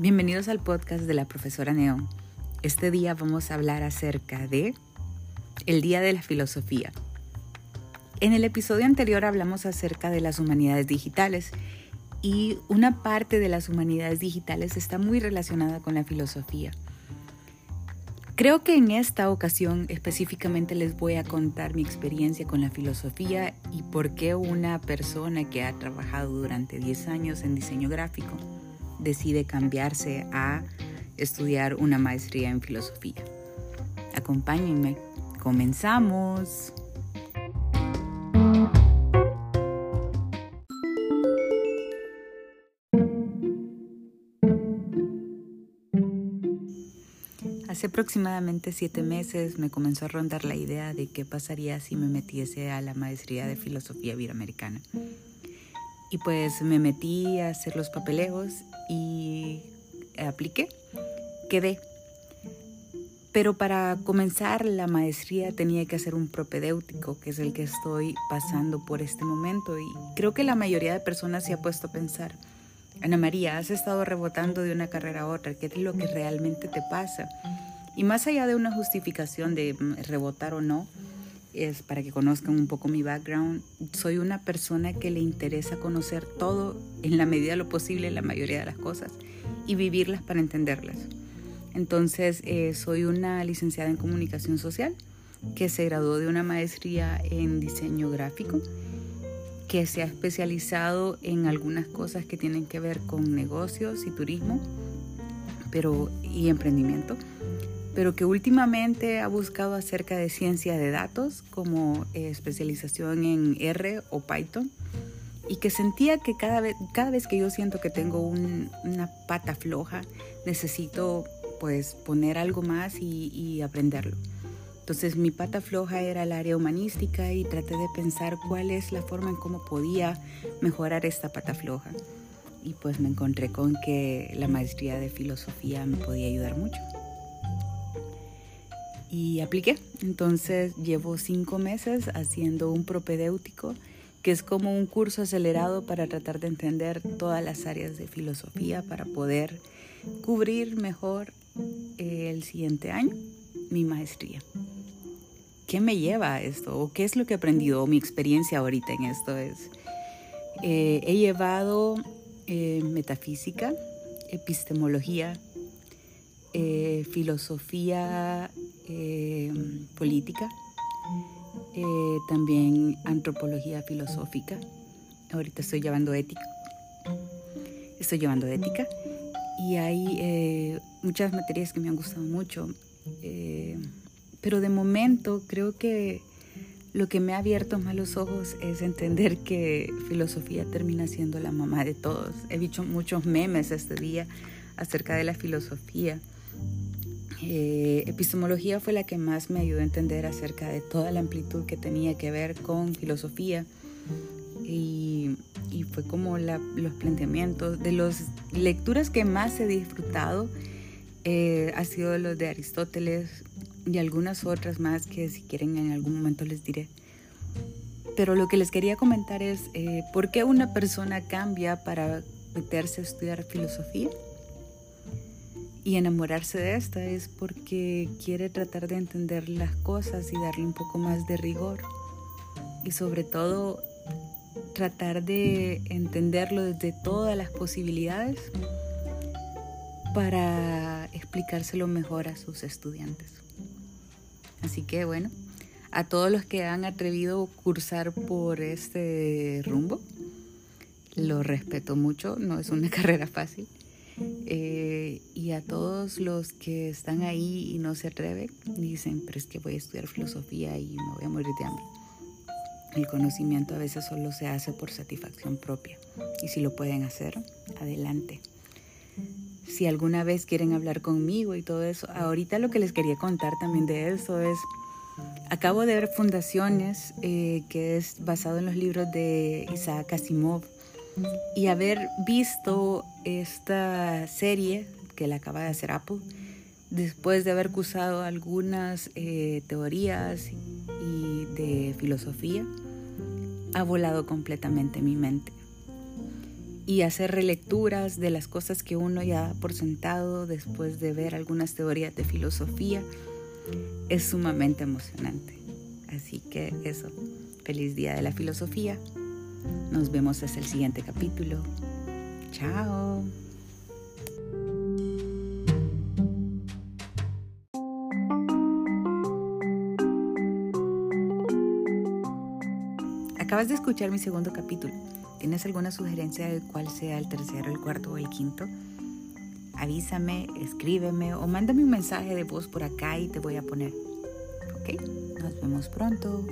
Bienvenidos al podcast de la profesora Neón. Este día vamos a hablar acerca de el Día de la Filosofía. En el episodio anterior hablamos acerca de las humanidades digitales y una parte de las humanidades digitales está muy relacionada con la filosofía. Creo que en esta ocasión específicamente les voy a contar mi experiencia con la filosofía y por qué una persona que ha trabajado durante 10 años en diseño gráfico decide cambiarse a estudiar una maestría en filosofía. Acompáñenme, comenzamos. Hace aproximadamente siete meses me comenzó a rondar la idea de qué pasaría si me metiese a la maestría de filosofía iberoamericana. Y pues me metí a hacer los papeleos y apliqué, quedé. Pero para comenzar la maestría tenía que hacer un propedéutico, que es el que estoy pasando por este momento. Y creo que la mayoría de personas se ha puesto a pensar, Ana María, has estado rebotando de una carrera a otra, ¿qué es lo que realmente te pasa? Y más allá de una justificación de mm, rebotar o no, es para que conozcan un poco mi background. Soy una persona que le interesa conocer todo en la medida de lo posible, la mayoría de las cosas, y vivirlas para entenderlas. Entonces, eh, soy una licenciada en comunicación social que se graduó de una maestría en diseño gráfico, que se ha especializado en algunas cosas que tienen que ver con negocios y turismo pero, y emprendimiento pero que últimamente ha buscado acerca de ciencia de datos como eh, especialización en R o Python y que sentía que cada vez, cada vez que yo siento que tengo una pata floja, necesito pues poner algo más y, y aprenderlo. Entonces mi pata floja era el área humanística y traté de pensar cuál es la forma en cómo podía mejorar esta pata floja. Y pues me encontré con que la maestría de filosofía me podía ayudar mucho y apliqué. Entonces llevo cinco meses haciendo un propedéutico, que es como un curso acelerado para tratar de entender todas las áreas de filosofía para poder cubrir mejor eh, el siguiente año mi maestría. ¿Qué me lleva a esto? ¿O qué es lo que he aprendido? ¿O mi experiencia ahorita en esto es? Eh, he llevado eh, metafísica, epistemología, filosofía eh, política, eh, también antropología filosófica. Ahorita estoy llevando ética. Estoy llevando ética y hay eh, muchas materias que me han gustado mucho. pero de momento creo que lo que me ha abierto más los ojos es entender que filosofía termina siendo la mamá de todos. He visto muchos memes este día acerca de la filosofía eh, epistemología fue la que más me ayudó a entender acerca de toda la amplitud que tenía que ver con filosofía y, fue como los planteamientos de las lecturas que más he disfrutado eh, ha sido los de Aristóteles y algunas otras más que si quieren en algún momento les diré. Pero lo que les quería comentar es eh, por qué una persona cambia para meterse a estudiar filosofía y enamorarse de esta es porque quiere tratar de entender las cosas y darle un poco más de rigor. Y sobre todo tratar de entenderlo desde todas las posibilidades para explicárselo mejor a sus estudiantes. Así que bueno, a todos los que han atrevido cursar por este rumbo, lo respeto mucho, no es una carrera fácil eh, a todos los que están ahí y no se atreven, dicen, pero es que voy a estudiar filosofía y me voy a morir de hambre. El conocimiento a veces solo se hace por satisfacción propia. Y si lo pueden hacer, adelante. Si alguna vez quieren hablar conmigo y todo eso, ahorita lo que les quería contar también de eso es, acabo de ver Fundaciones, eh, que es basado en los libros de Isaac Asimov y haber visto esta serie que la acaba de hacer Apple, después de haber cursado algunas eh, teorías y de filosofía, ha volado completamente mi mente. y hacer relecturas de las cosas que uno ya da por sentado después de ver algunas teorías de filosofía es sumamente emocionante. Así que eso, feliz día de la filosofía. Nos vemos hasta el siguiente capítulo. Chao. Acabas de escuchar mi segundo capítulo. ¿Tienes alguna sugerencia de cuál sea el tercero, el cuarto o el quinto? Avísame, escríbeme o mándame un mensaje de voz por acá y te voy a poner. ¿Ok? Nos vemos pronto.